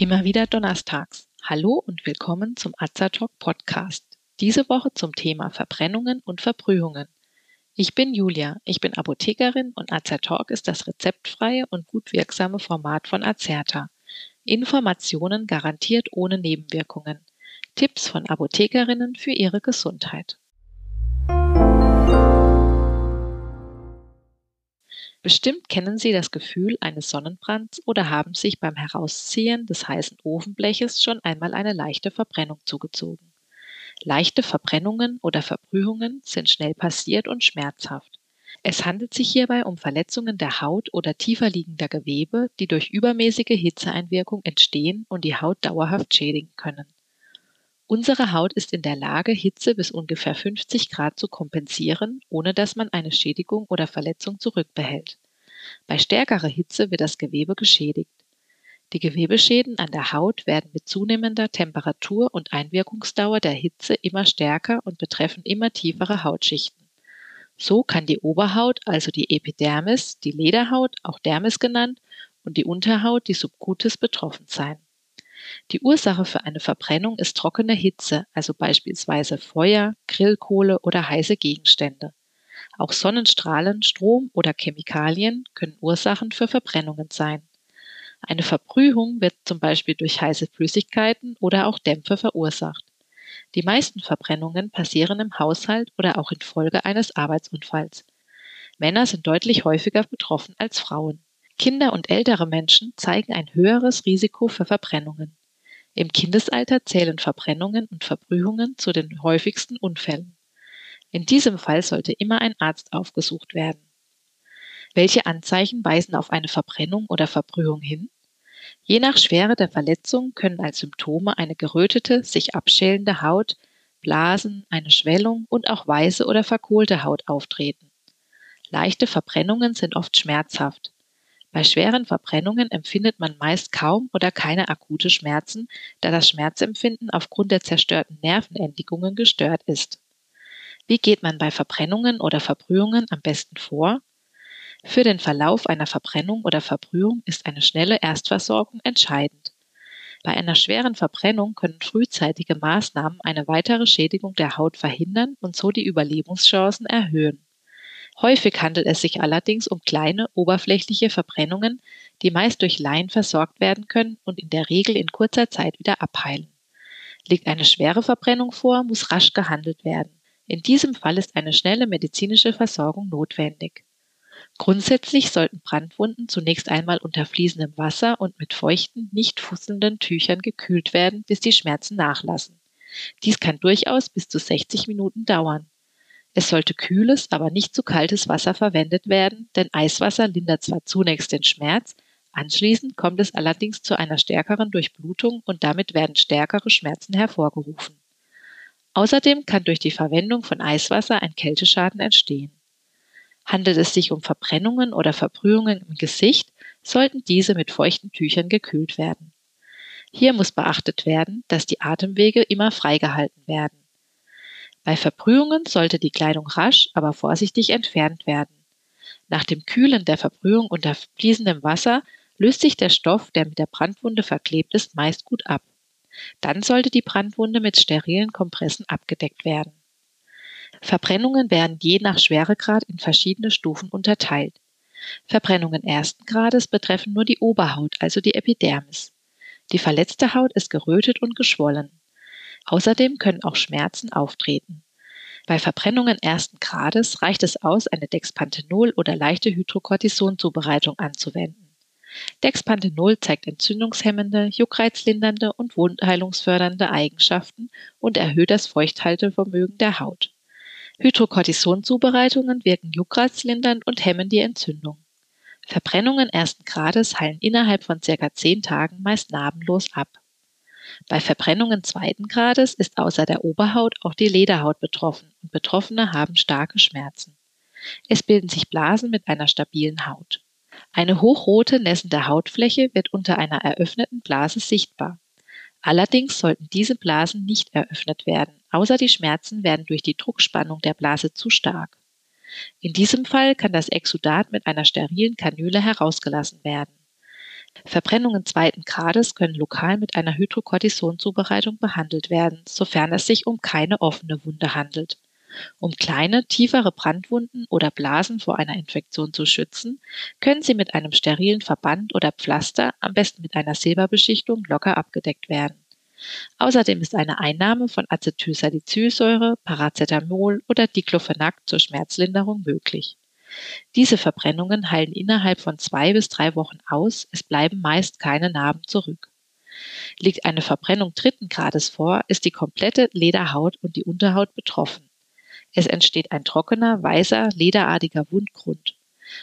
Immer wieder donnerstags. Hallo und willkommen zum Azatalk Podcast. Diese Woche zum Thema Verbrennungen und Verbrühungen. Ich bin Julia, ich bin Apothekerin und Azatalk ist das rezeptfreie und gut wirksame Format von Azerta. Informationen garantiert ohne Nebenwirkungen. Tipps von Apothekerinnen für ihre Gesundheit. Bestimmt kennen Sie das Gefühl eines Sonnenbrands oder haben sich beim Herausziehen des heißen Ofenbleches schon einmal eine leichte Verbrennung zugezogen. Leichte Verbrennungen oder Verbrühungen sind schnell passiert und schmerzhaft. Es handelt sich hierbei um Verletzungen der Haut oder tiefer liegender Gewebe, die durch übermäßige Hitzeeinwirkung entstehen und die Haut dauerhaft schädigen können. Unsere Haut ist in der Lage, Hitze bis ungefähr 50 Grad zu kompensieren, ohne dass man eine Schädigung oder Verletzung zurückbehält. Bei stärkerer Hitze wird das Gewebe geschädigt. Die Gewebeschäden an der Haut werden mit zunehmender Temperatur und Einwirkungsdauer der Hitze immer stärker und betreffen immer tiefere Hautschichten. So kann die Oberhaut, also die Epidermis, die Lederhaut, auch Dermis genannt, und die Unterhaut, die Subcutis, betroffen sein. Die Ursache für eine Verbrennung ist trockene Hitze, also beispielsweise Feuer, Grillkohle oder heiße Gegenstände. Auch Sonnenstrahlen, Strom oder Chemikalien können Ursachen für Verbrennungen sein. Eine Verbrühung wird zum Beispiel durch heiße Flüssigkeiten oder auch Dämpfe verursacht. Die meisten Verbrennungen passieren im Haushalt oder auch infolge eines Arbeitsunfalls. Männer sind deutlich häufiger betroffen als Frauen. Kinder und ältere Menschen zeigen ein höheres Risiko für Verbrennungen. Im Kindesalter zählen Verbrennungen und Verbrühungen zu den häufigsten Unfällen. In diesem Fall sollte immer ein Arzt aufgesucht werden. Welche Anzeichen weisen auf eine Verbrennung oder Verbrühung hin? Je nach Schwere der Verletzung können als Symptome eine gerötete, sich abschälende Haut, Blasen, eine Schwellung und auch weiße oder verkohlte Haut auftreten. Leichte Verbrennungen sind oft schmerzhaft. Bei schweren Verbrennungen empfindet man meist kaum oder keine akute Schmerzen, da das Schmerzempfinden aufgrund der zerstörten Nervenendigungen gestört ist. Wie geht man bei Verbrennungen oder Verbrühungen am besten vor? Für den Verlauf einer Verbrennung oder Verbrühung ist eine schnelle Erstversorgung entscheidend. Bei einer schweren Verbrennung können frühzeitige Maßnahmen eine weitere Schädigung der Haut verhindern und so die Überlebenschancen erhöhen. Häufig handelt es sich allerdings um kleine, oberflächliche Verbrennungen, die meist durch Laien versorgt werden können und in der Regel in kurzer Zeit wieder abheilen. Liegt eine schwere Verbrennung vor, muss rasch gehandelt werden. In diesem Fall ist eine schnelle medizinische Versorgung notwendig. Grundsätzlich sollten Brandwunden zunächst einmal unter fließendem Wasser und mit feuchten, nicht fusselnden Tüchern gekühlt werden, bis die Schmerzen nachlassen. Dies kann durchaus bis zu 60 Minuten dauern. Es sollte kühles, aber nicht zu kaltes Wasser verwendet werden, denn Eiswasser lindert zwar zunächst den Schmerz, anschließend kommt es allerdings zu einer stärkeren Durchblutung und damit werden stärkere Schmerzen hervorgerufen. Außerdem kann durch die Verwendung von Eiswasser ein Kälteschaden entstehen. Handelt es sich um Verbrennungen oder Verbrühungen im Gesicht, sollten diese mit feuchten Tüchern gekühlt werden. Hier muss beachtet werden, dass die Atemwege immer freigehalten werden. Bei Verbrühungen sollte die Kleidung rasch, aber vorsichtig entfernt werden. Nach dem Kühlen der Verbrühung unter fließendem Wasser löst sich der Stoff, der mit der Brandwunde verklebt ist, meist gut ab. Dann sollte die Brandwunde mit sterilen Kompressen abgedeckt werden. Verbrennungen werden je nach Schweregrad in verschiedene Stufen unterteilt. Verbrennungen ersten Grades betreffen nur die Oberhaut, also die Epidermis. Die verletzte Haut ist gerötet und geschwollen. Außerdem können auch Schmerzen auftreten. Bei Verbrennungen ersten Grades reicht es aus, eine Dexpanthenol oder leichte Hydrocortisonzubereitung anzuwenden. Dexpanthenol zeigt entzündungshemmende, juckreizlindernde und wundheilungsfördernde Eigenschaften und erhöht das Feuchthaltevermögen der Haut. Hydrocortisonzubereitungen wirken juckreizlindernd und hemmen die Entzündung. Verbrennungen ersten Grades heilen innerhalb von circa zehn Tagen meist narbenlos ab. Bei Verbrennungen zweiten Grades ist außer der Oberhaut auch die Lederhaut betroffen und Betroffene haben starke Schmerzen. Es bilden sich Blasen mit einer stabilen Haut. Eine hochrote, nässende Hautfläche wird unter einer eröffneten Blase sichtbar. Allerdings sollten diese Blasen nicht eröffnet werden, außer die Schmerzen werden durch die Druckspannung der Blase zu stark. In diesem Fall kann das Exudat mit einer sterilen Kanüle herausgelassen werden. Verbrennungen zweiten Grades können lokal mit einer Hydrocortisonzubereitung behandelt werden, sofern es sich um keine offene Wunde handelt. Um kleine, tiefere Brandwunden oder Blasen vor einer Infektion zu schützen, können sie mit einem sterilen Verband oder Pflaster, am besten mit einer Silberbeschichtung, locker abgedeckt werden. Außerdem ist eine Einnahme von Acetylsalicylsäure, Paracetamol oder Diclofenac zur Schmerzlinderung möglich. Diese Verbrennungen heilen innerhalb von zwei bis drei Wochen aus, es bleiben meist keine Narben zurück. Liegt eine Verbrennung dritten Grades vor, ist die komplette Lederhaut und die Unterhaut betroffen. Es entsteht ein trockener, weißer, lederartiger Wundgrund.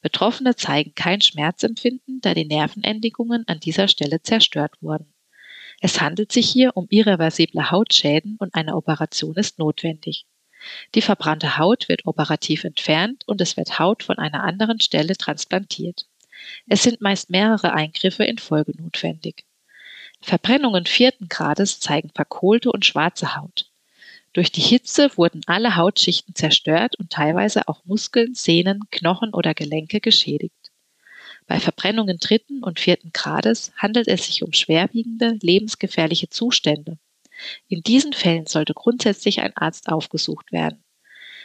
Betroffene zeigen kein Schmerzempfinden, da die Nervenendigungen an dieser Stelle zerstört wurden. Es handelt sich hier um irreversible Hautschäden und eine Operation ist notwendig. Die verbrannte Haut wird operativ entfernt und es wird Haut von einer anderen Stelle transplantiert. Es sind meist mehrere Eingriffe in Folge notwendig. Verbrennungen vierten Grades zeigen verkohlte und schwarze Haut. Durch die Hitze wurden alle Hautschichten zerstört und teilweise auch Muskeln, Sehnen, Knochen oder Gelenke geschädigt. Bei Verbrennungen dritten und vierten Grades handelt es sich um schwerwiegende, lebensgefährliche Zustände. In diesen Fällen sollte grundsätzlich ein Arzt aufgesucht werden.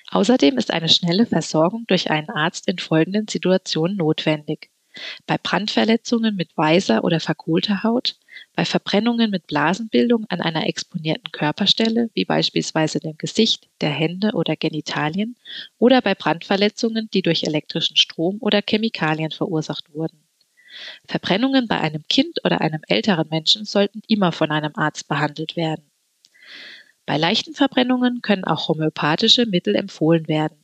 Außerdem ist eine schnelle Versorgung durch einen Arzt in folgenden Situationen notwendig. Bei Brandverletzungen mit weißer oder verkohlter Haut, bei Verbrennungen mit Blasenbildung an einer exponierten Körperstelle, wie beispielsweise dem Gesicht, der Hände oder Genitalien, oder bei Brandverletzungen, die durch elektrischen Strom oder Chemikalien verursacht wurden. Verbrennungen bei einem Kind oder einem älteren Menschen sollten immer von einem Arzt behandelt werden. Bei leichten Verbrennungen können auch homöopathische Mittel empfohlen werden.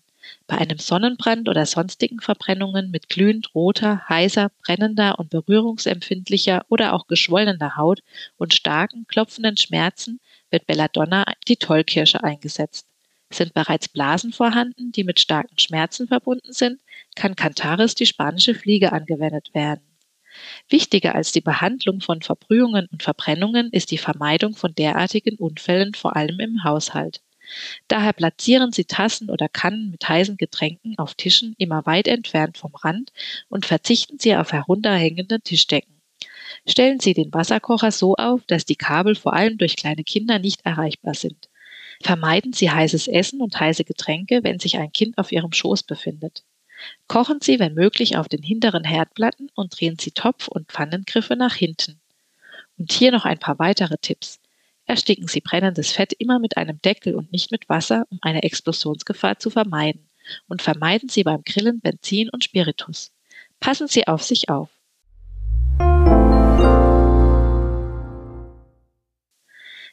Bei einem Sonnenbrand oder sonstigen Verbrennungen mit glühend roter, heißer, brennender und berührungsempfindlicher oder auch geschwollener Haut und starken, klopfenden Schmerzen wird Belladonna die Tollkirsche eingesetzt. Sind bereits Blasen vorhanden, die mit starken Schmerzen verbunden sind, kann Cantaris die spanische Fliege angewendet werden. Wichtiger als die Behandlung von Verbrühungen und Verbrennungen ist die Vermeidung von derartigen Unfällen vor allem im Haushalt. Daher platzieren Sie Tassen oder Kannen mit heißen Getränken auf Tischen immer weit entfernt vom Rand und verzichten Sie auf herunterhängende Tischdecken. Stellen Sie den Wasserkocher so auf, dass die Kabel vor allem durch kleine Kinder nicht erreichbar sind. Vermeiden Sie heißes Essen und heiße Getränke, wenn sich ein Kind auf Ihrem Schoß befindet. Kochen Sie, wenn möglich, auf den hinteren Herdplatten und drehen Sie Topf- und Pfannengriffe nach hinten. Und hier noch ein paar weitere Tipps. Ersticken Sie brennendes Fett immer mit einem Deckel und nicht mit Wasser, um eine Explosionsgefahr zu vermeiden. Und vermeiden Sie beim Grillen Benzin und Spiritus. Passen Sie auf sich auf.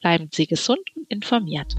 Bleiben Sie gesund und informiert.